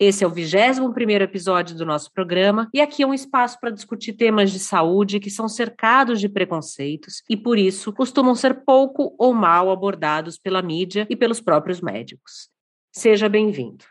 Esse é o 21 episódio do nosso programa e aqui é um espaço para discutir temas de saúde que são cercados de preconceitos e, por isso, costumam ser pouco ou mal abordados pela mídia e pelos próprios médicos. Seja bem-vindo.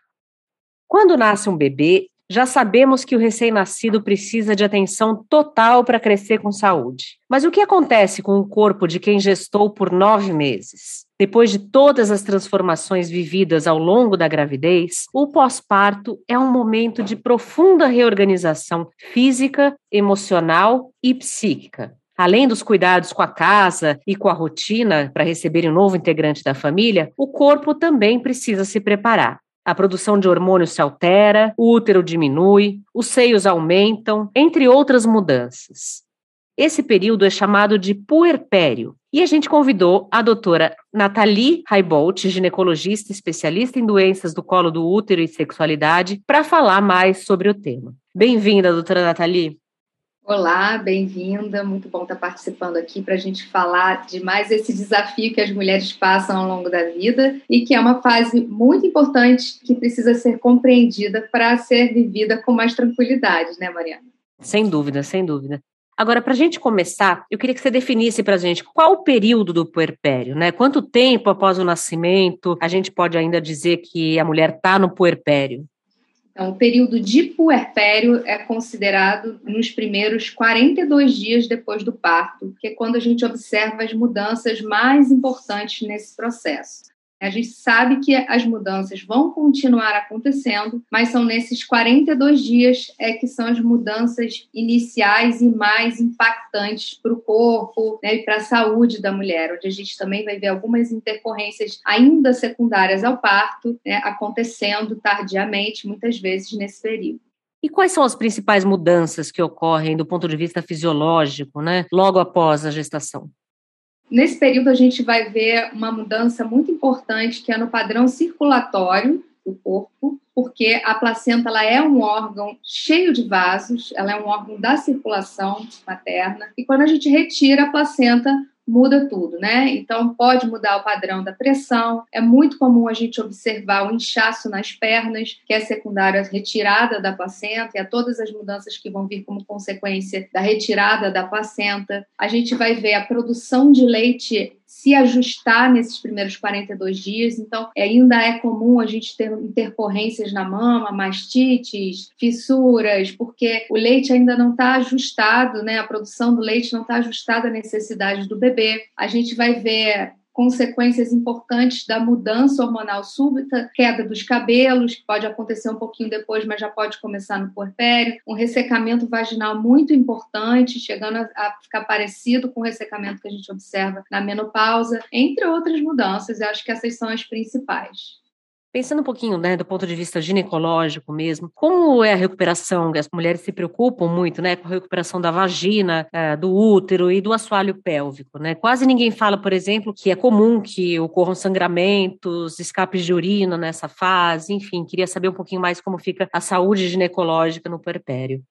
Quando nasce um bebê, já sabemos que o recém-nascido precisa de atenção total para crescer com saúde. Mas o que acontece com o corpo de quem gestou por nove meses? Depois de todas as transformações vividas ao longo da gravidez, o pós-parto é um momento de profunda reorganização física, emocional e psíquica. Além dos cuidados com a casa e com a rotina para receber um novo integrante da família, o corpo também precisa se preparar. A produção de hormônios se altera, o útero diminui, os seios aumentam, entre outras mudanças. Esse período é chamado de puerpério. E a gente convidou a doutora Nathalie Raibolt, ginecologista especialista em doenças do colo do útero e sexualidade, para falar mais sobre o tema. Bem-vinda, doutora Nathalie. Olá, bem-vinda. Muito bom estar participando aqui para a gente falar de mais esse desafio que as mulheres passam ao longo da vida e que é uma fase muito importante que precisa ser compreendida para ser vivida com mais tranquilidade, né, Mariana? Sem dúvida, sem dúvida. Agora, para a gente começar, eu queria que você definisse para a gente qual o período do puerpério, né? Quanto tempo após o nascimento a gente pode ainda dizer que a mulher está no puerpério? Então, o período de puerpério é considerado nos primeiros 42 dias depois do parto, que é quando a gente observa as mudanças mais importantes nesse processo. A gente sabe que as mudanças vão continuar acontecendo, mas são nesses 42 dias é que são as mudanças iniciais e mais impactantes para o corpo né, e para a saúde da mulher, onde a gente também vai ver algumas intercorrências ainda secundárias ao parto né, acontecendo tardiamente, muitas vezes nesse período. E quais são as principais mudanças que ocorrem do ponto de vista fisiológico, né, logo após a gestação? Nesse período, a gente vai ver uma mudança muito importante, que é no padrão circulatório do corpo, porque a placenta ela é um órgão cheio de vasos, ela é um órgão da circulação materna, e quando a gente retira a placenta, muda tudo, né? Então pode mudar o padrão da pressão. É muito comum a gente observar o inchaço nas pernas, que é secundário à retirada da placenta e a todas as mudanças que vão vir como consequência da retirada da placenta. A gente vai ver a produção de leite se ajustar nesses primeiros 42 dias. Então, ainda é comum a gente ter intercorrências na mama, mastites, fissuras, porque o leite ainda não está ajustado, né? A produção do leite não está ajustada à necessidade do bebê. A gente vai ver consequências importantes da mudança hormonal súbita, queda dos cabelos, que pode acontecer um pouquinho depois, mas já pode começar no puerpério, um ressecamento vaginal muito importante, chegando a ficar parecido com o ressecamento que a gente observa na menopausa, entre outras mudanças, eu acho que essas são as principais. Pensando um pouquinho, né, do ponto de vista ginecológico mesmo, como é a recuperação? As mulheres se preocupam muito, né, com a recuperação da vagina, é, do útero e do assoalho pélvico, né? Quase ninguém fala, por exemplo, que é comum que ocorram sangramentos, escapes de urina nessa fase, enfim, queria saber um pouquinho mais como fica a saúde ginecológica no puerpério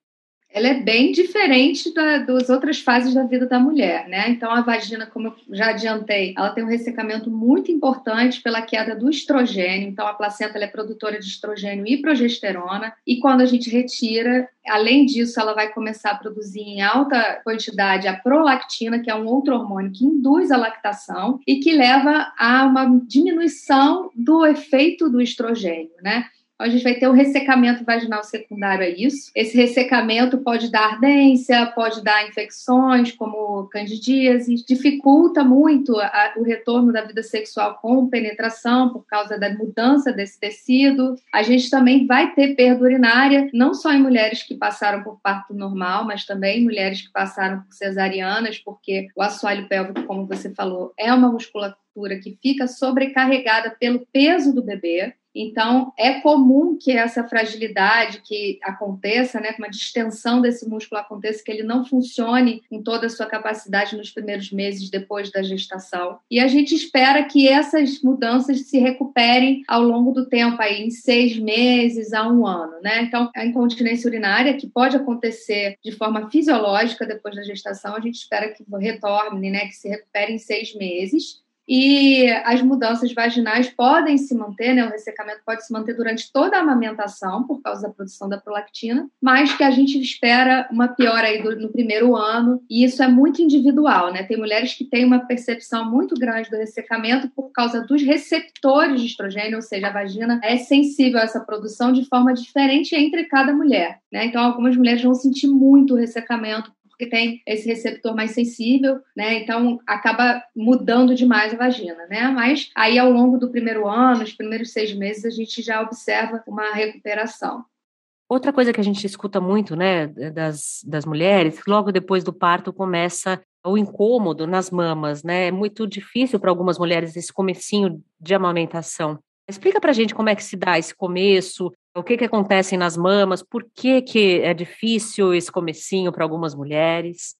ela é bem diferente da, das outras fases da vida da mulher, né? Então, a vagina, como eu já adiantei, ela tem um ressecamento muito importante pela queda do estrogênio. Então, a placenta é produtora de estrogênio e progesterona. E quando a gente retira, além disso, ela vai começar a produzir em alta quantidade a prolactina, que é um outro hormônio que induz a lactação e que leva a uma diminuição do efeito do estrogênio, né? A gente vai ter o ressecamento vaginal secundário a isso. Esse ressecamento pode dar ardência, pode dar infecções como candidíase, dificulta muito a, o retorno da vida sexual com penetração por causa da mudança desse tecido. A gente também vai ter perda urinária, não só em mulheres que passaram por parto normal, mas também em mulheres que passaram por cesarianas, porque o assoalho pélvico, como você falou, é uma musculatura musculatura que fica sobrecarregada pelo peso do bebê. Então, é comum que essa fragilidade que aconteça, né, uma distensão desse músculo aconteça, que ele não funcione com toda a sua capacidade nos primeiros meses depois da gestação. E a gente espera que essas mudanças se recuperem ao longo do tempo, aí, em seis meses a um ano, né? Então, a incontinência urinária, que pode acontecer de forma fisiológica depois da gestação, a gente espera que retorne, né, que se recupere em seis meses. E as mudanças vaginais podem se manter, né? O ressecamento pode se manter durante toda a amamentação por causa da produção da prolactina, mas que a gente espera uma piora aí no primeiro ano, e isso é muito individual, né? Tem mulheres que têm uma percepção muito grande do ressecamento por causa dos receptores de estrogênio, ou seja, a vagina é sensível a essa produção de forma diferente entre cada mulher, né? Então, algumas mulheres vão sentir muito o ressecamento porque tem esse receptor mais sensível, né? Então acaba mudando demais a vagina, né? Mas aí ao longo do primeiro ano, os primeiros seis meses, a gente já observa uma recuperação. Outra coisa que a gente escuta muito, né, das, das mulheres, logo depois do parto começa o incômodo nas mamas, né? É muito difícil para algumas mulheres esse comecinho de amamentação. Explica para a gente como é que se dá esse começo, o que, que acontece nas mamas, por que, que é difícil esse comecinho para algumas mulheres?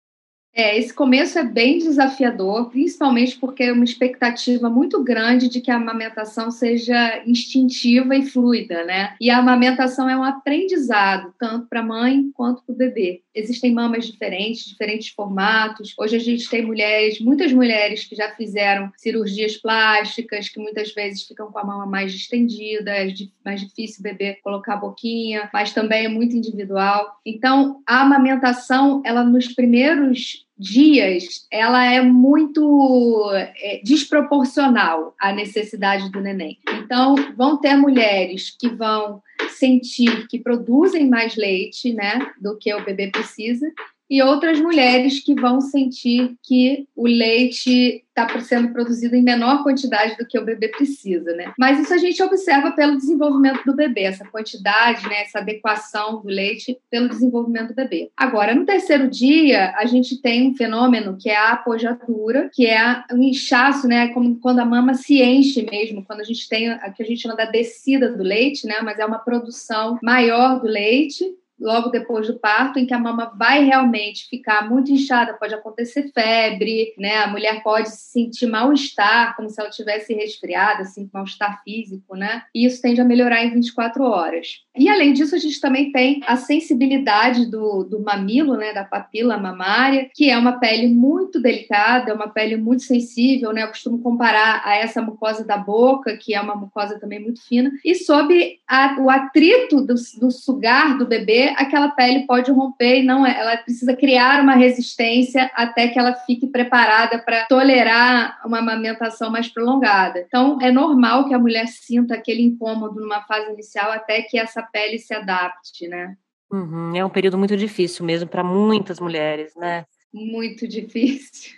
É, esse começo é bem desafiador, principalmente porque é uma expectativa muito grande de que a amamentação seja instintiva e fluida, né? E a amamentação é um aprendizado, tanto para a mãe quanto para o bebê. Existem mamas diferentes, diferentes formatos. Hoje a gente tem mulheres, muitas mulheres que já fizeram cirurgias plásticas, que muitas vezes ficam com a mama mais distendida, é mais difícil bebê colocar a boquinha, mas também é muito individual. Então, a amamentação, ela nos primeiros dias, ela é muito é, desproporcional à necessidade do neném. Então, vão ter mulheres que vão sentir que produzem mais leite, né, do que o bebê precisa, e outras mulheres que vão sentir que o leite está sendo produzido em menor quantidade do que o bebê precisa, né? Mas isso a gente observa pelo desenvolvimento do bebê, essa quantidade, né, essa adequação do leite pelo desenvolvimento do bebê. Agora, no terceiro dia, a gente tem um fenômeno que é a apojatura, que é um inchaço, né, como quando a mama se enche mesmo, quando a gente tem a que a gente chama da descida do leite, né, mas é uma produção maior do leite logo depois do parto, em que a mama vai realmente ficar muito inchada, pode acontecer febre, né? A mulher pode se sentir mal-estar, como se ela tivesse resfriada, assim, mal-estar físico, né? E isso tende a melhorar em 24 horas. E além disso, a gente também tem a sensibilidade do, do mamilo, né? Da papila mamária, que é uma pele muito delicada, é uma pele muito sensível, né? Eu costumo comparar a essa mucosa da boca, que é uma mucosa também muito fina, e sob a, o atrito do, do sugar do bebê, aquela pele pode romper e não é, ela precisa criar uma resistência até que ela fique preparada para tolerar uma amamentação mais prolongada. Então, é normal que a mulher sinta aquele incômodo numa fase inicial até que essa pele se adapte, né? Uhum, é um período muito difícil mesmo para muitas mulheres, né? Muito difícil.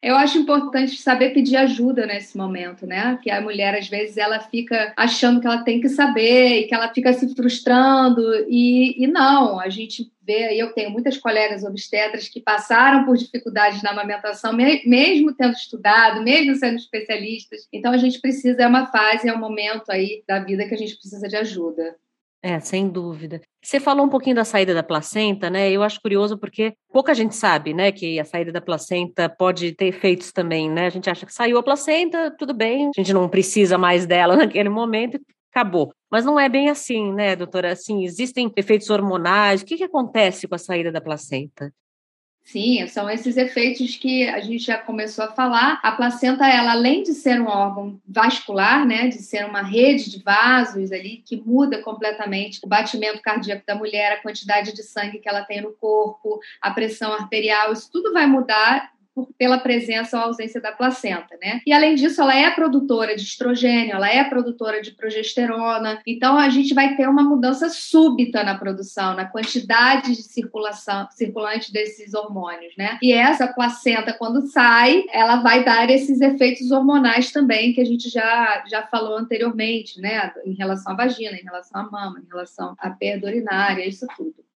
Eu acho importante saber pedir ajuda nesse momento, né? Que a mulher, às vezes, ela fica achando que ela tem que saber e que ela fica se frustrando. E, e não, a gente vê, eu tenho muitas colegas obstetras que passaram por dificuldades na amamentação, mesmo tendo estudado, mesmo sendo especialistas. Então, a gente precisa, é uma fase, é um momento aí da vida que a gente precisa de ajuda. É, sem dúvida. Você falou um pouquinho da saída da placenta, né? Eu acho curioso porque pouca gente sabe, né, que a saída da placenta pode ter efeitos também, né? A gente acha que saiu a placenta, tudo bem, a gente não precisa mais dela naquele momento, acabou. Mas não é bem assim, né, doutora? Assim, existem efeitos hormonais. O que, que acontece com a saída da placenta? Sim, são esses efeitos que a gente já começou a falar. A placenta, ela além de ser um órgão vascular, né, de ser uma rede de vasos ali que muda completamente o batimento cardíaco da mulher, a quantidade de sangue que ela tem no corpo, a pressão arterial, isso tudo vai mudar por, pela presença ou ausência da placenta, né? E além disso, ela é produtora de estrogênio, ela é produtora de progesterona. Então a gente vai ter uma mudança súbita na produção, na quantidade de circulação circulante desses hormônios, né? E essa placenta quando sai, ela vai dar esses efeitos hormonais também que a gente já já falou anteriormente, né? Em relação à vagina, em relação à mama, em relação à perda urinária, isso tudo.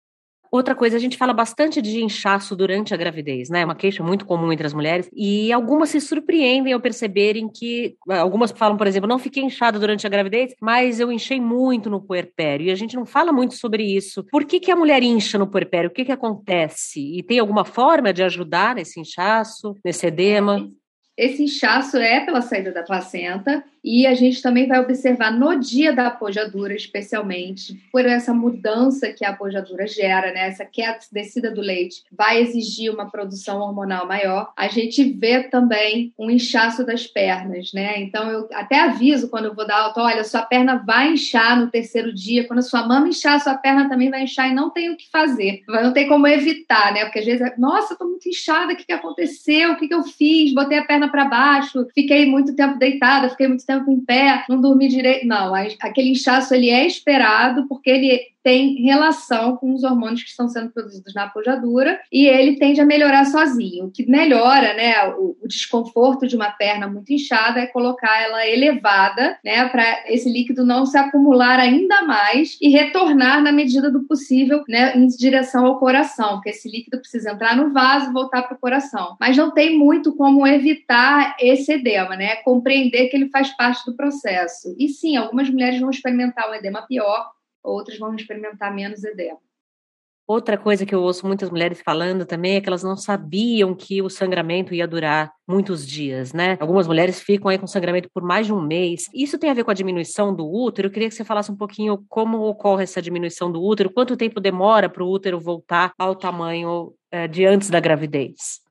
Outra coisa, a gente fala bastante de inchaço durante a gravidez, né? É uma queixa muito comum entre as mulheres. E algumas se surpreendem ao perceberem que. Algumas falam, por exemplo, não fiquei inchada durante a gravidez, mas eu enchei muito no puerpério. E a gente não fala muito sobre isso. Por que, que a mulher incha no puerpério? O que, que acontece? E tem alguma forma de ajudar nesse inchaço, nesse edema? Esse inchaço é pela saída da placenta e a gente também vai observar no dia da apojadura, especialmente, por essa mudança que a apojadura gera, né? Essa queda, descida do leite vai exigir uma produção hormonal maior. A gente vê também um inchaço das pernas, né? Então eu até aviso quando eu vou dar alta, olha, sua perna vai inchar no terceiro dia. Quando a sua mama inchar, sua perna também vai inchar e não tem o que fazer. Não tem como evitar, né? Porque às vezes, nossa, tô muito inchada, o que, que aconteceu? O que, que eu fiz? Botei a perna para baixo, fiquei muito tempo deitada, fiquei muito tempo tempo em pé, não dormi direito. Não, aquele inchaço ele é esperado porque ele tem relação com os hormônios que estão sendo produzidos na apojadura e ele tende a melhorar sozinho. O que melhora, né, o, o desconforto de uma perna muito inchada é colocar ela elevada, né, para esse líquido não se acumular ainda mais e retornar na medida do possível, né, em direção ao coração, porque esse líquido precisa entrar no vaso e voltar para o coração. Mas não tem muito como evitar esse edema, né? Compreender que ele faz parte do processo. E sim, algumas mulheres vão experimentar um edema pior, outras vão experimentar menos edema. Outra coisa que eu ouço muitas mulheres falando também é que elas não sabiam que o sangramento ia durar muitos dias, né? Algumas mulheres ficam aí com sangramento por mais de um mês. Isso tem a ver com a diminuição do útero? Eu queria que você falasse um pouquinho como ocorre essa diminuição do útero, quanto tempo demora para o útero voltar ao tamanho é, de antes da gravidez.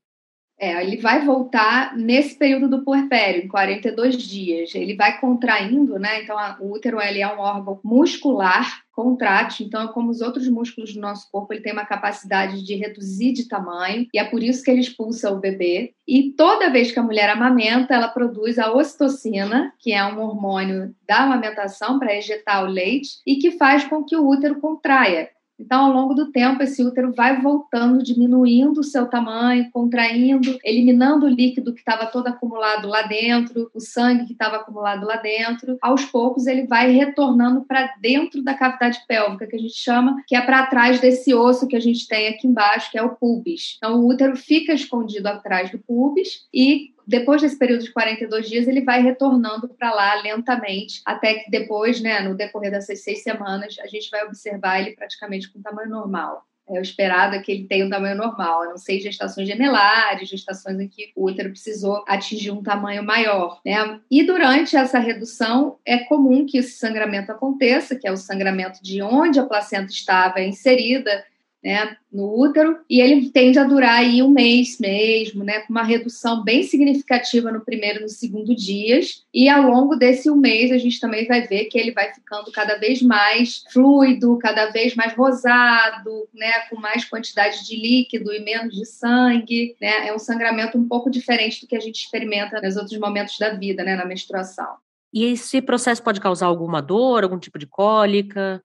É, ele vai voltar nesse período do puerpério, em 42 dias. Ele vai contraindo, né? Então, a, o útero ele é um órgão muscular contrátil, então, como os outros músculos do nosso corpo, ele tem uma capacidade de reduzir de tamanho, e é por isso que ele expulsa o bebê. E toda vez que a mulher amamenta, ela produz a ocitocina, que é um hormônio da amamentação para ejetar o leite, e que faz com que o útero contraia. Então, ao longo do tempo, esse útero vai voltando, diminuindo o seu tamanho, contraindo, eliminando o líquido que estava todo acumulado lá dentro, o sangue que estava acumulado lá dentro. Aos poucos, ele vai retornando para dentro da cavidade pélvica, que a gente chama, que é para trás desse osso que a gente tem aqui embaixo, que é o pubis. Então, o útero fica escondido atrás do pubis e depois desse período de 42 dias, ele vai retornando para lá lentamente, até que depois, né, no decorrer dessas seis semanas, a gente vai observar ele praticamente com tamanho normal. É o esperado é que ele tenha um tamanho normal, a não ser gestações gemelares, gestações em que o útero precisou atingir um tamanho maior. Né? E durante essa redução, é comum que esse sangramento aconteça, que é o sangramento de onde a placenta estava inserida, né, no útero, e ele tende a durar aí um mês mesmo, né, com uma redução bem significativa no primeiro e no segundo dias, e ao longo desse um mês a gente também vai ver que ele vai ficando cada vez mais fluido, cada vez mais rosado, né, com mais quantidade de líquido e menos de sangue, né, é um sangramento um pouco diferente do que a gente experimenta nos outros momentos da vida, né, na menstruação. E esse processo pode causar alguma dor, algum tipo de cólica?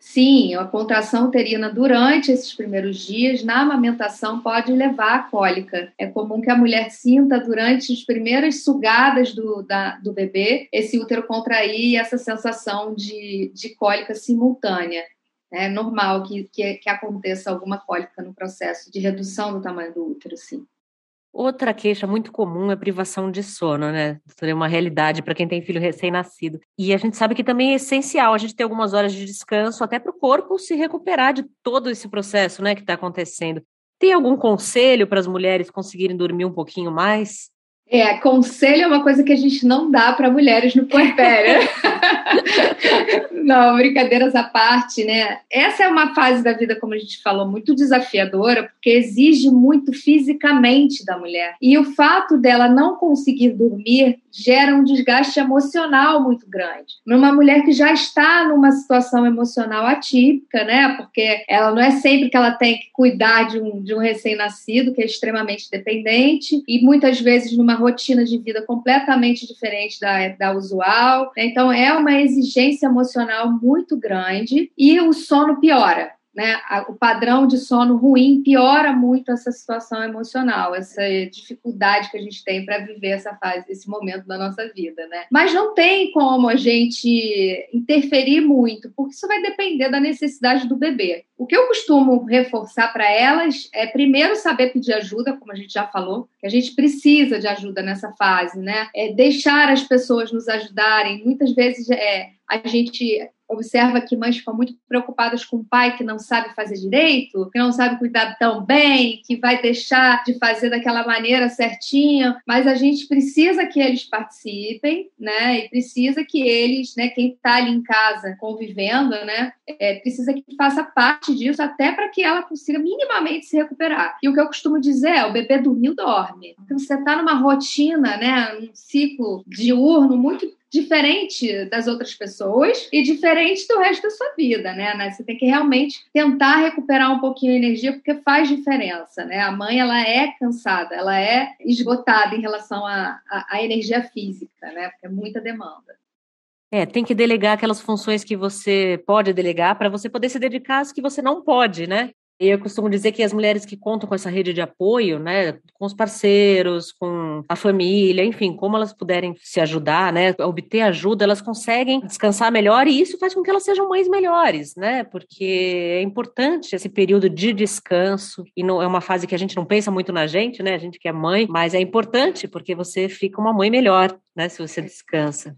Sim, a contração uterina durante esses primeiros dias, na amamentação, pode levar à cólica. É comum que a mulher sinta durante as primeiras sugadas do, da, do bebê esse útero contrair e essa sensação de, de cólica simultânea. É normal que, que, que aconteça alguma cólica no processo de redução do tamanho do útero, sim. Outra queixa muito comum é privação de sono, né? É uma realidade para quem tem filho recém-nascido. E a gente sabe que também é essencial a gente ter algumas horas de descanso, até para o corpo se recuperar de todo esse processo, né, que está acontecendo. Tem algum conselho para as mulheres conseguirem dormir um pouquinho mais? É, conselho é uma coisa que a gente não dá para mulheres no puerpério. não, brincadeiras à parte, né? Essa é uma fase da vida, como a gente falou, muito desafiadora, porque exige muito fisicamente da mulher. E o fato dela não conseguir dormir gera um desgaste emocional muito grande. Numa mulher que já está numa situação emocional atípica, né? Porque ela não é sempre que ela tem que cuidar de um, de um recém-nascido, que é extremamente dependente, e muitas vezes numa rotina de vida completamente diferente da, da usual. Então, é uma exigência emocional muito grande e o sono piora. Né, o padrão de sono ruim piora muito essa situação emocional, essa dificuldade que a gente tem para viver essa fase, esse momento da nossa vida, né? Mas não tem como a gente interferir muito, porque isso vai depender da necessidade do bebê. O que eu costumo reforçar para elas é primeiro saber pedir ajuda, como a gente já falou, que a gente precisa de ajuda nessa fase, né? É deixar as pessoas nos ajudarem. Muitas vezes é, a gente observa que mães ficam muito preocupadas com o pai que não sabe fazer direito, que não sabe cuidar tão bem, que vai deixar de fazer daquela maneira certinha, mas a gente precisa que eles participem, né? E precisa que eles, né, quem está ali em casa convivendo, né, é, precisa que faça parte disso até para que ela consiga minimamente se recuperar. E o que eu costumo dizer é, o bebê dormiu, dorme. Então você está numa rotina, né, um ciclo diurno muito diferente das outras pessoas e diferente do resto da sua vida, né? Você tem que realmente tentar recuperar um pouquinho a energia porque faz diferença, né? A mãe ela é cansada, ela é esgotada em relação à, à, energia física, né? Porque é muita demanda. É, tem que delegar aquelas funções que você pode delegar para você poder se dedicar às que você não pode, né? Eu costumo dizer que as mulheres que contam com essa rede de apoio, né, com os parceiros, com a família, enfim, como elas puderem se ajudar, né, obter ajuda, elas conseguem descansar melhor e isso faz com que elas sejam mães melhores, né, porque é importante esse período de descanso e não é uma fase que a gente não pensa muito na gente, né, a gente que é mãe, mas é importante porque você fica uma mãe melhor, né, se você descansa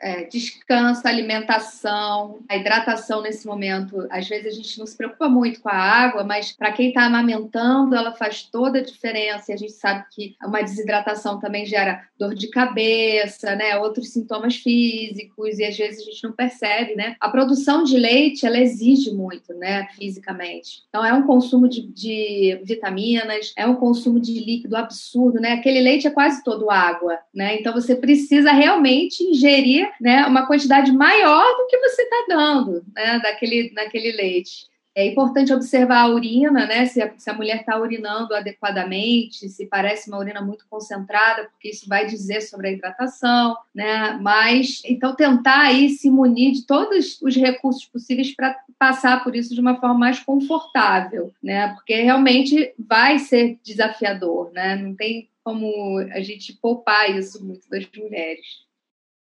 é, descanso, alimentação, a hidratação nesse momento. Às vezes a gente não se preocupa muito com a água, mas para quem está amamentando, ela faz toda a diferença. E a gente sabe que uma desidratação também gera dor de cabeça, né? Outros sintomas físicos, e às vezes a gente não percebe, né? A produção de leite, ela exige muito, né? Fisicamente. Então é um consumo de, de vitaminas, é um consumo de líquido absurdo, né? Aquele leite é quase todo água, né? Então você precisa realmente ingerir né, uma quantidade maior do que você está dando né, daquele, daquele leite. É importante observar a urina, né? Se a, se a mulher está urinando adequadamente, se parece uma urina muito concentrada, porque isso vai dizer sobre a hidratação, né? Mas então tentar aí se munir de todos os recursos possíveis para passar por isso de uma forma mais confortável, né? Porque realmente vai ser desafiador, né? Não tem como a gente poupar isso muito das mulheres.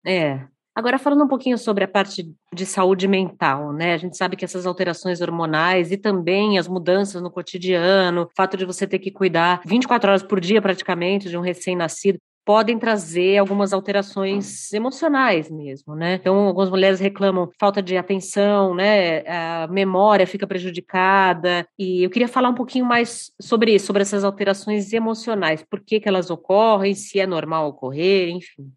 É. Agora, falando um pouquinho sobre a parte de saúde mental, né? A gente sabe que essas alterações hormonais e também as mudanças no cotidiano, o fato de você ter que cuidar 24 horas por dia praticamente de um recém-nascido, podem trazer algumas alterações emocionais mesmo, né? Então, algumas mulheres reclamam falta de atenção, né? A memória fica prejudicada. E eu queria falar um pouquinho mais sobre isso, sobre essas alterações emocionais, por que, que elas ocorrem, se é normal ocorrer, enfim.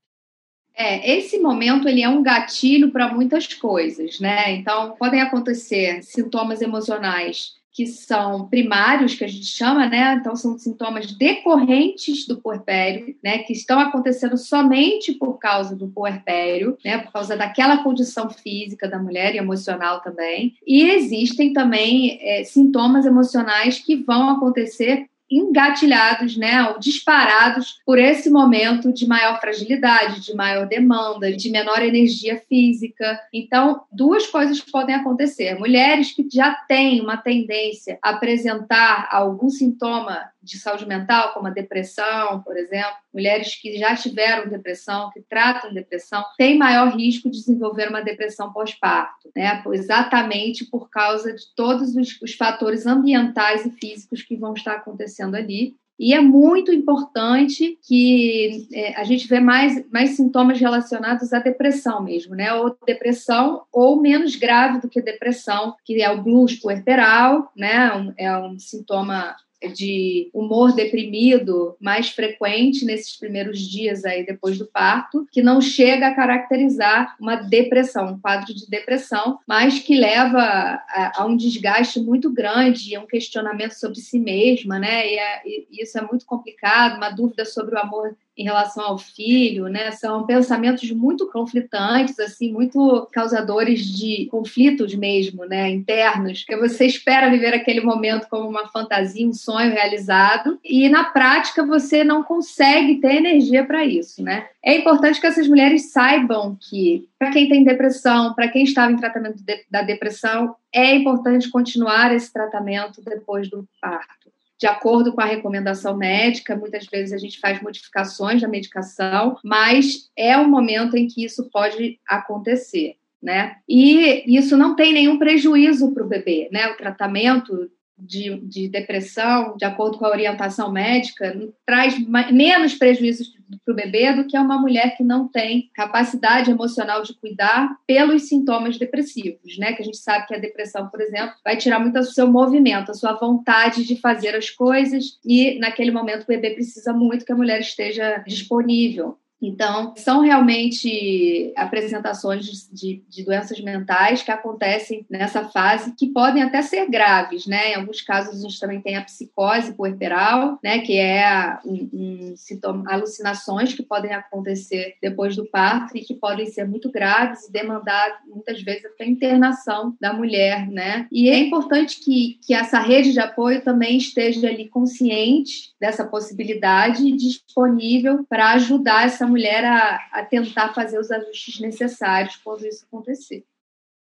É, esse momento ele é um gatilho para muitas coisas, né? Então, podem acontecer sintomas emocionais que são primários, que a gente chama, né? Então, são sintomas decorrentes do puerpério, né? Que estão acontecendo somente por causa do puerpério, né? Por causa daquela condição física da mulher e emocional também. E existem também é, sintomas emocionais que vão acontecer engatilhados, né, ou disparados por esse momento de maior fragilidade, de maior demanda, de menor energia física. Então, duas coisas podem acontecer. Mulheres que já têm uma tendência a apresentar algum sintoma de saúde mental, como a depressão, por exemplo, mulheres que já tiveram depressão, que tratam depressão, têm maior risco de desenvolver uma depressão pós-parto, né? Exatamente por causa de todos os, os fatores ambientais e físicos que vão estar acontecendo ali. E é muito importante que é, a gente vê mais, mais sintomas relacionados à depressão mesmo, né? Ou depressão, ou menos grave do que depressão, que é o blues puerperal, né? É um sintoma de humor deprimido mais frequente nesses primeiros dias aí depois do parto, que não chega a caracterizar uma depressão, um quadro de depressão, mas que leva a, a um desgaste muito grande e um questionamento sobre si mesma, né? E, e isso é muito complicado, uma dúvida sobre o amor em relação ao filho, né? São pensamentos muito conflitantes, assim, muito causadores de conflitos mesmo, né? Internos, que você espera viver aquele momento como uma fantasia, um sonho realizado, e na prática você não consegue ter energia para isso, né? É importante que essas mulheres saibam que, para quem tem depressão, para quem estava em tratamento de, da depressão, é importante continuar esse tratamento depois do parto de acordo com a recomendação médica, muitas vezes a gente faz modificações da medicação, mas é um momento em que isso pode acontecer. Né? E isso não tem nenhum prejuízo para o bebê, né? O tratamento de, de, depressão, de acordo com a orientação médica, traz menos prejuízos para o bebê do que uma mulher que não tem capacidade emocional de cuidar pelos sintomas depressivos, né? Que a gente sabe que a depressão, por exemplo, vai tirar muito o seu movimento, a sua vontade de fazer as coisas, e naquele momento o bebê precisa muito que a mulher esteja disponível. Então, são realmente apresentações de, de, doenças mentais que acontecem nessa fase, que podem até ser graves, né? Em alguns casos, a gente também tem a psicose puerperal, né? Que é um, um sintoma, alucinações que podem acontecer depois do parto e que podem ser muito graves e demandar, muitas vezes, até internação da mulher, né? E é importante que, que essa rede de apoio também esteja ali consciente dessa possibilidade e disponível para ajudar essa mulher a, a tentar fazer os ajustes necessários quando isso acontecer.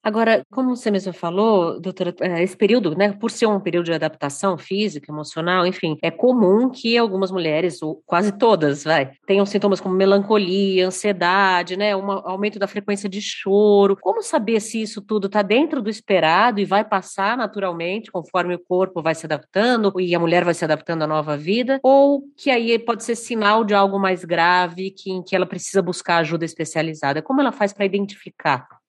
Agora, como você mesmo falou, doutora, é, esse período, né, por ser um período de adaptação física, emocional, enfim, é comum que algumas mulheres, ou quase todas, vai, tenham sintomas como melancolia, ansiedade, né, um aumento da frequência de choro. Como saber se isso tudo está dentro do esperado e vai passar naturalmente, conforme o corpo vai se adaptando e a mulher vai se adaptando à nova vida, ou que aí pode ser sinal de algo mais grave, que, em que ela precisa buscar ajuda especializada? Como ela faz para identificar?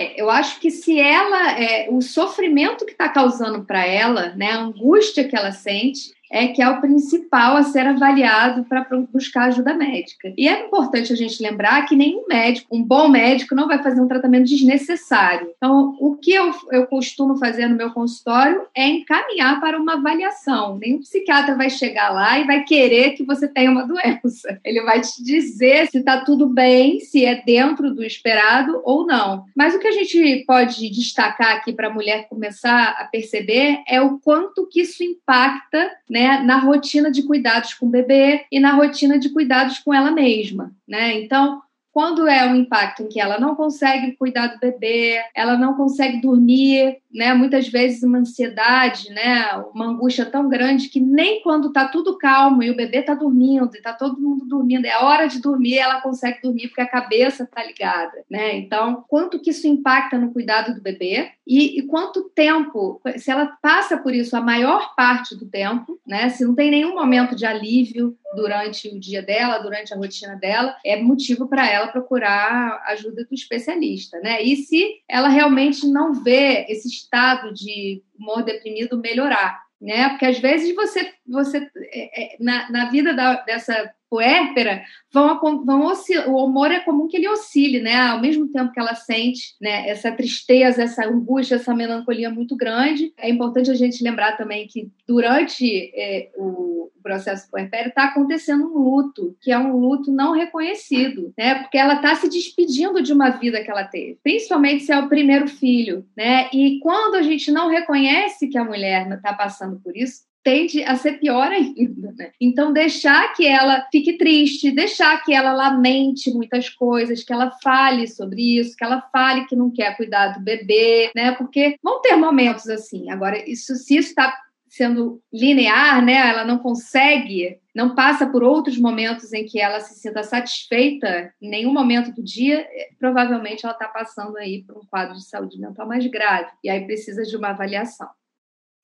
É, eu acho que se ela, é, o sofrimento que está causando para ela, né, a angústia que ela sente, é que é o principal a ser avaliado para buscar ajuda médica. E é importante a gente lembrar que nenhum médico, um bom médico, não vai fazer um tratamento desnecessário. Então, o que eu, eu costumo fazer no meu consultório é encaminhar para uma avaliação. Nenhum psiquiatra vai chegar lá e vai querer que você tenha uma doença. Ele vai te dizer se está tudo bem, se é dentro do esperado ou não. Mas o que a gente pode destacar aqui para a mulher começar a perceber é o quanto que isso impacta, né? Né, na rotina de cuidados com o bebê e na rotina de cuidados com ela mesma, né? Então, quando é um impacto em que ela não consegue cuidar do bebê, ela não consegue dormir, né? Muitas vezes uma ansiedade, né? Uma angústia tão grande que nem quando está tudo calmo e o bebê está dormindo, e está todo mundo dormindo, é hora de dormir, ela consegue dormir porque a cabeça está ligada, né? Então, quanto que isso impacta no cuidado do bebê e, e, quanto tempo, se ela passa por isso a maior parte do tempo, né? Se não tem nenhum momento de alívio durante o dia dela, durante a rotina dela, é motivo para ela procurar ajuda do especialista, né? E se ela realmente não vê esses estado de humor deprimido melhorar, né? Porque às vezes você, você é, é, na, na vida da, dessa puérpera vão, vão o humor é comum que ele oscile, né? Ao mesmo tempo que ela sente né, essa tristeza, essa angústia, essa melancolia muito grande. É importante a gente lembrar também que durante é, o processo puerpério está acontecendo um luto, que é um luto não reconhecido, né? Porque ela está se despedindo de uma vida que ela teve, principalmente se é o primeiro filho, né? E quando a gente não reconhece que a mulher está passando por isso, tende a ser pior ainda, né? Então, deixar que ela fique triste, deixar que ela lamente muitas coisas, que ela fale sobre isso, que ela fale que não quer cuidar do bebê, né? Porque vão ter momentos assim. Agora, isso se está sendo linear, né? Ela não consegue, não passa por outros momentos em que ela se sinta satisfeita em nenhum momento do dia, eh, provavelmente ela está passando aí por um quadro de saúde mental mais grave. E aí precisa de uma avaliação.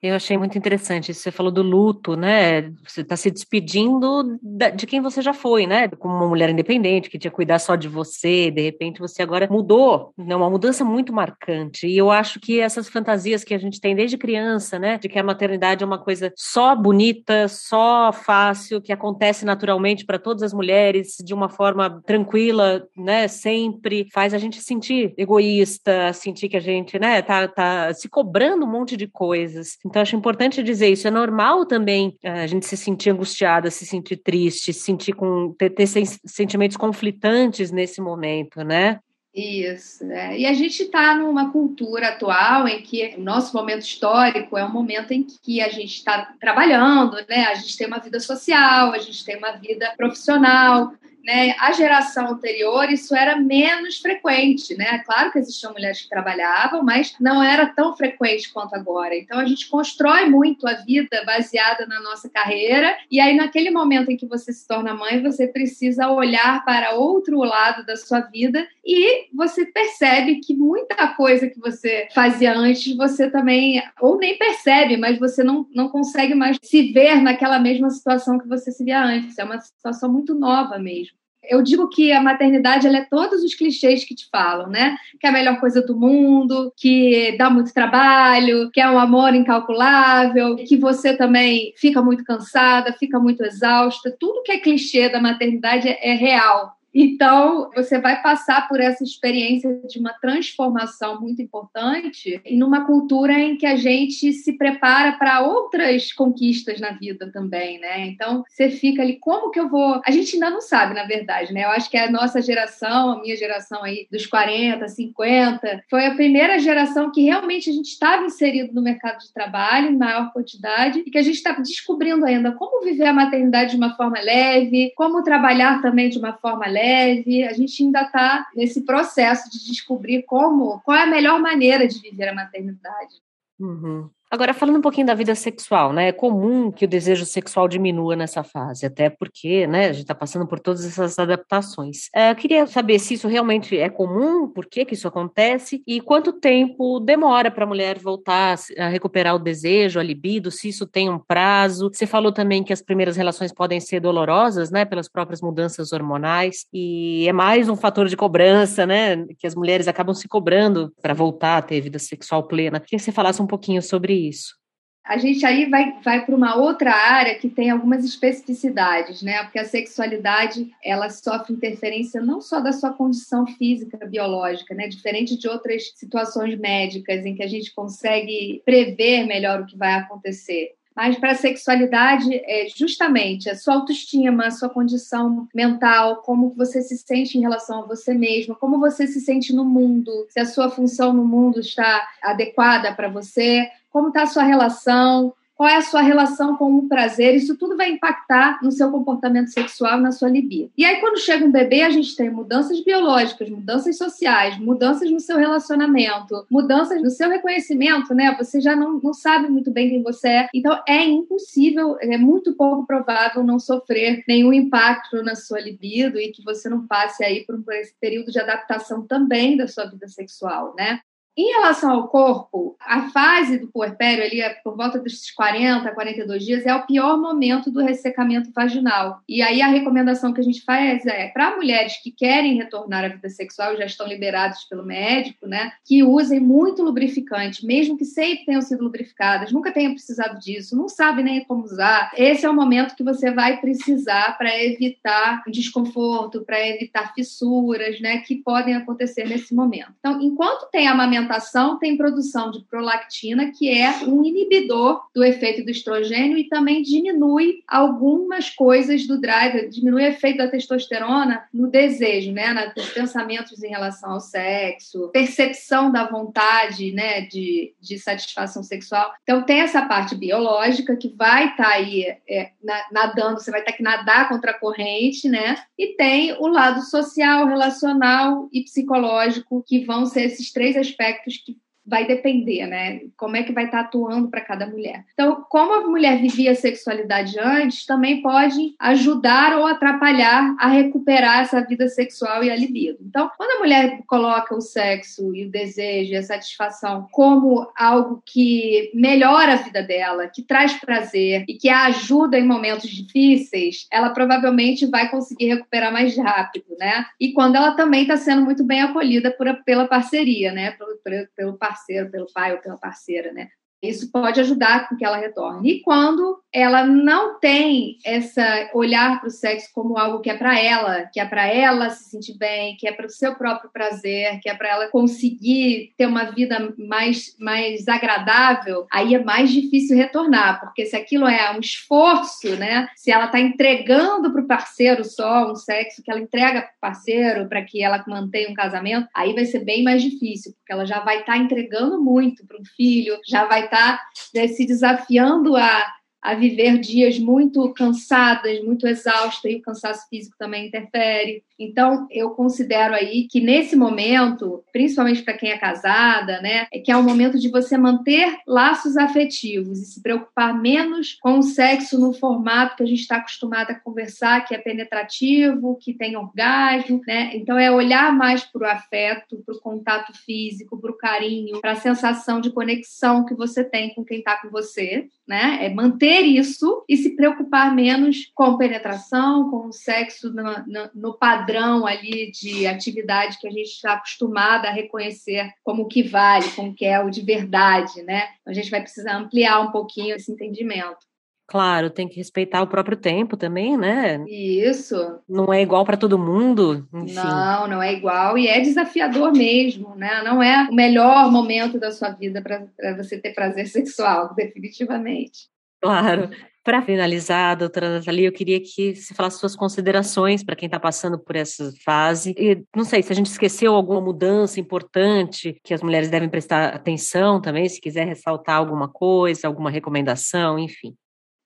Eu achei muito interessante. Você falou do luto, né? Você está se despedindo de quem você já foi, né? Como uma mulher independente que tinha que cuidar só de você. De repente você agora mudou, né? Uma mudança muito marcante. E eu acho que essas fantasias que a gente tem desde criança, né? De que a maternidade é uma coisa só bonita, só fácil, que acontece naturalmente para todas as mulheres de uma forma tranquila, né? Sempre faz a gente sentir egoísta, sentir que a gente, né? Tá, tá se cobrando um monte de coisas. Então, acho importante dizer isso. É normal também eh, a gente se sentir angustiada, se sentir triste, se sentir com ter, ter sentimentos conflitantes nesse momento, né? Isso, né? E a gente está numa cultura atual em que o nosso momento histórico é um momento em que a gente está trabalhando, né? A gente tem uma vida social, a gente tem uma vida profissional, né, a geração anterior isso era menos frequente, né? Claro que existiam mulheres que trabalhavam, mas não era tão frequente quanto agora. Então a gente constrói muito a vida baseada na nossa carreira e aí naquele momento em que você se torna mãe, você precisa olhar para outro lado da sua vida e você percebe que muita coisa que você fazia antes, você também ou nem percebe, mas você não, não consegue mais se ver naquela mesma situação que você se via antes. É uma situação muito nova mesmo eu digo que a maternidade é todos os clichês que te falam, né? Que é a melhor coisa do mundo, que dá muito trabalho, que é um amor incalculável, que você também fica muito cansada, fica muito exausta. Tudo que é clichê da maternidade é, é real. Então, você vai passar por essa experiência de uma transformação muito importante e numa cultura em que a gente se prepara para outras conquistas na vida também, né? Então, você fica ali, como que eu vou. A gente ainda não sabe, na verdade, né? Eu acho que a nossa geração, a minha geração aí dos 40, 50, foi a primeira geração que realmente a gente estava inserido no mercado de trabalho em maior quantidade e que a gente está descobrindo ainda como viver a maternidade de uma forma leve, como trabalhar também de uma forma leve A gente ainda está nesse processo de descobrir como, qual é a melhor maneira de viver a maternidade. Uhum. Agora, falando um pouquinho da vida sexual, né? É comum que o desejo sexual diminua nessa fase, até porque, né, a gente está passando por todas essas adaptações. É, queria saber se isso realmente é comum, por que, que isso acontece e quanto tempo demora para a mulher voltar a recuperar o desejo, a libido, se isso tem um prazo. Você falou também que as primeiras relações podem ser dolorosas, né, pelas próprias mudanças hormonais, e é mais um fator de cobrança, né, que as mulheres acabam se cobrando para voltar a ter vida sexual plena. Queria que você falasse um pouquinho sobre isso? A gente aí vai, vai para uma outra área que tem algumas especificidades, né? Porque a sexualidade ela sofre interferência não só da sua condição física, biológica, né? Diferente de outras situações médicas em que a gente consegue prever melhor o que vai acontecer. Mas para a sexualidade é justamente a sua autoestima, a sua condição mental, como você se sente em relação a você mesmo, como você se sente no mundo, se a sua função no mundo está adequada para você, como está a sua relação, qual é a sua relação com o prazer, isso tudo vai impactar no seu comportamento sexual, na sua libido. E aí, quando chega um bebê, a gente tem mudanças biológicas, mudanças sociais, mudanças no seu relacionamento, mudanças no seu reconhecimento, né? Você já não, não sabe muito bem quem você é. Então, é impossível, é muito pouco provável não sofrer nenhum impacto na sua libido e que você não passe aí por, esse período de adaptação também da sua vida sexual, né? Em relação ao corpo, a fase do puerpério, ali, é por volta dos 40, 42 dias, é o pior momento do ressecamento vaginal. E aí a recomendação que a gente faz é para mulheres que querem retornar à vida sexual já estão liberadas pelo médico, né, que usem muito lubrificante, mesmo que sempre tenham sido lubrificadas, nunca tenham precisado disso, não sabem nem como usar. Esse é o momento que você vai precisar para evitar desconforto, para evitar fissuras, né, que podem acontecer nesse momento. Então, enquanto tem amamentação alimentação tem produção de prolactina, que é um inibidor do efeito do estrogênio e também diminui algumas coisas do drive, diminui o efeito da testosterona no desejo, né, nos pensamentos em relação ao sexo, percepção da vontade, né, de, de satisfação sexual. Então tem essa parte biológica que vai estar tá aí é, nadando, você vai ter que nadar contra a corrente, né? E tem o lado social, relacional e psicológico que vão ser esses três aspectos aspectos que vai depender, né? Como é que vai estar atuando para cada mulher. Então, como a mulher vivia a sexualidade antes, também pode ajudar ou atrapalhar a recuperar essa vida sexual e a libido. Então, quando a mulher coloca o sexo e o desejo e a satisfação como algo que melhora a vida dela, que traz prazer e que a ajuda em momentos difíceis, ela provavelmente vai conseguir recuperar mais rápido, né? E quando ela também está sendo muito bem acolhida por, pela parceria, né? Pelo, parceiro, pelo pai ou pela parceira, né? Isso pode ajudar com que ela retorne. E quando ela não tem essa olhar para o sexo como algo que é para ela, que é para ela se sentir bem, que é para o seu próprio prazer, que é para ela conseguir ter uma vida mais, mais agradável, aí é mais difícil retornar, porque se aquilo é um esforço, né? Se ela está entregando para o parceiro só um sexo que ela entrega para o parceiro para que ela mantenha um casamento, aí vai ser bem mais difícil, porque ela já vai estar tá entregando muito para um filho, já vai estar tá, né, se desafiando a a viver dias muito cansadas, muito exaustas, e o cansaço físico também interfere. Então, eu considero aí que nesse momento, principalmente para quem é casada, né, é que é um momento de você manter laços afetivos e se preocupar menos com o sexo no formato que a gente está acostumado a conversar, que é penetrativo, que tem orgasmo, né? Então, é olhar mais para o afeto, para o contato físico, para o carinho, para a sensação de conexão que você tem com quem está com você, né? É manter isso e se preocupar menos com penetração, com o sexo no, no, no padrão ali de atividade que a gente está acostumada a reconhecer como o que vale, como que é o de verdade, né? Então, a gente vai precisar ampliar um pouquinho esse entendimento. Claro, tem que respeitar o próprio tempo também, né? Isso. Não é igual para todo mundo. Enfim. Não, não é igual e é desafiador mesmo, né? Não é o melhor momento da sua vida para você ter prazer sexual, definitivamente. Claro. Para finalizar, doutora Nathalie, eu queria que você falasse suas considerações para quem está passando por essa fase. E não sei se a gente esqueceu alguma mudança importante que as mulheres devem prestar atenção também, se quiser ressaltar alguma coisa, alguma recomendação, enfim.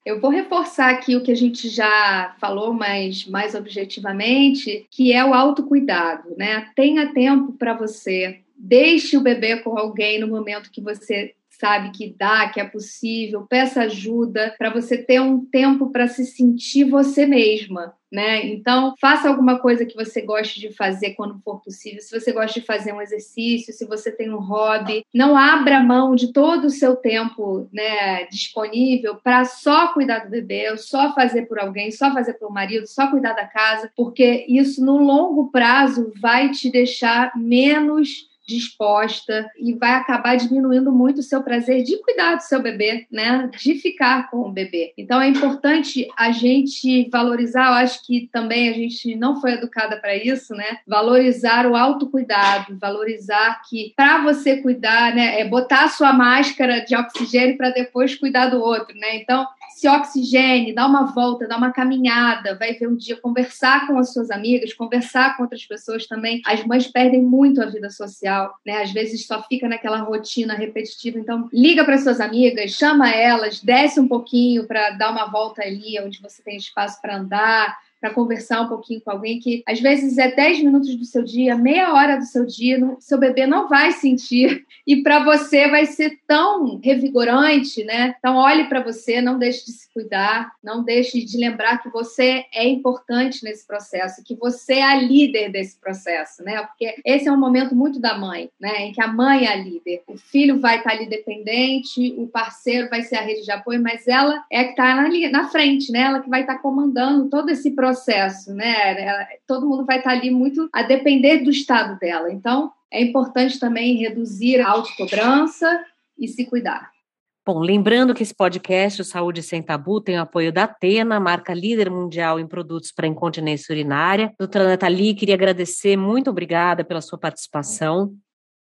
Eu vou reforçar aqui o que a gente já falou, mas mais objetivamente, que é o autocuidado, né? Tenha tempo para você. Deixe o bebê com alguém no momento que você sabe que dá, que é possível, peça ajuda para você ter um tempo para se sentir você mesma. Né? Então, faça alguma coisa que você goste de fazer quando for possível. Se você gosta de fazer um exercício, se você tem um hobby, não abra mão de todo o seu tempo né, disponível para só cuidar do bebê, só fazer por alguém, só fazer por um marido, só cuidar da casa, porque isso no longo prazo vai te deixar menos disposta e vai acabar diminuindo muito o seu prazer de cuidar do seu bebê, né? De ficar com o bebê. Então é importante a gente valorizar, eu acho que também a gente não foi educada para isso, né? Valorizar o autocuidado, valorizar que para você cuidar, né, é botar a sua máscara de oxigênio para depois cuidar do outro, né? Então, se oxigene, dá uma volta, dá uma caminhada, vai ver um dia conversar com as suas amigas, conversar com outras pessoas também. As mães perdem muito a vida social, né? Às vezes só fica naquela rotina repetitiva. Então, liga para suas amigas, chama elas, desce um pouquinho para dar uma volta ali onde você tem espaço para andar para conversar um pouquinho com alguém que às vezes é 10 minutos do seu dia, meia hora do seu dia, seu bebê não vai sentir e para você vai ser tão revigorante, né? Então olhe para você, não deixe de se cuidar, não deixe de lembrar que você é importante nesse processo, que você é a líder desse processo, né? Porque esse é um momento muito da mãe, né? Em que a mãe é a líder, o filho vai estar ali dependente, o parceiro vai ser a rede de apoio, mas ela é que está na, na frente, né? Ela que vai estar comandando todo esse processo processo, né? Ela, todo mundo vai estar ali muito a depender do estado dela. Então, é importante também reduzir a autocobrança e se cuidar. Bom, lembrando que esse podcast, o Saúde Sem Tabu, tem o apoio da Atena, marca líder mundial em produtos para incontinência urinária. Doutora Nathalie, queria agradecer, muito obrigada pela sua participação.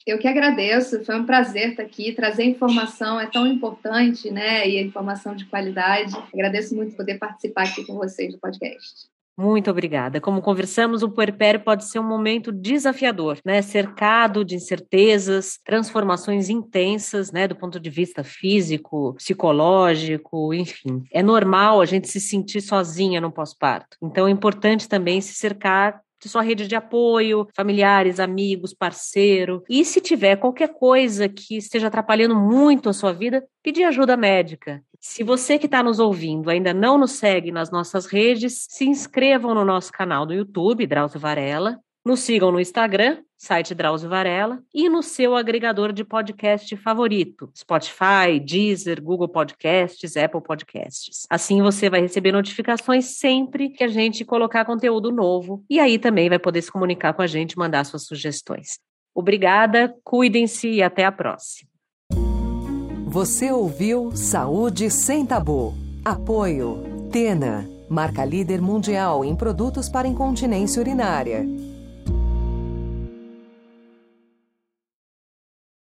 Eu que agradeço, foi um prazer estar aqui. Trazer informação é tão importante, né? E a informação de qualidade. Agradeço muito poder participar aqui com vocês do podcast. Muito obrigada. Como conversamos, o puerpério pode ser um momento desafiador, né? Cercado de incertezas, transformações intensas, né? Do ponto de vista físico, psicológico, enfim. É normal a gente se sentir sozinha no pós-parto. Então é importante também se cercar sua rede de apoio, familiares, amigos, parceiro. E se tiver qualquer coisa que esteja atrapalhando muito a sua vida, pedir ajuda médica. Se você que está nos ouvindo ainda não nos segue nas nossas redes, se inscrevam no nosso canal do YouTube, Drauzio Varela. Nos sigam no Instagram, site Drauzio Varela, e no seu agregador de podcast favorito, Spotify, Deezer, Google Podcasts, Apple Podcasts. Assim você vai receber notificações sempre que a gente colocar conteúdo novo, e aí também vai poder se comunicar com a gente, mandar suas sugestões. Obrigada, cuidem-se e até a próxima. Você ouviu Saúde Sem Tabu. Apoio Tena, marca líder mundial em produtos para incontinência urinária.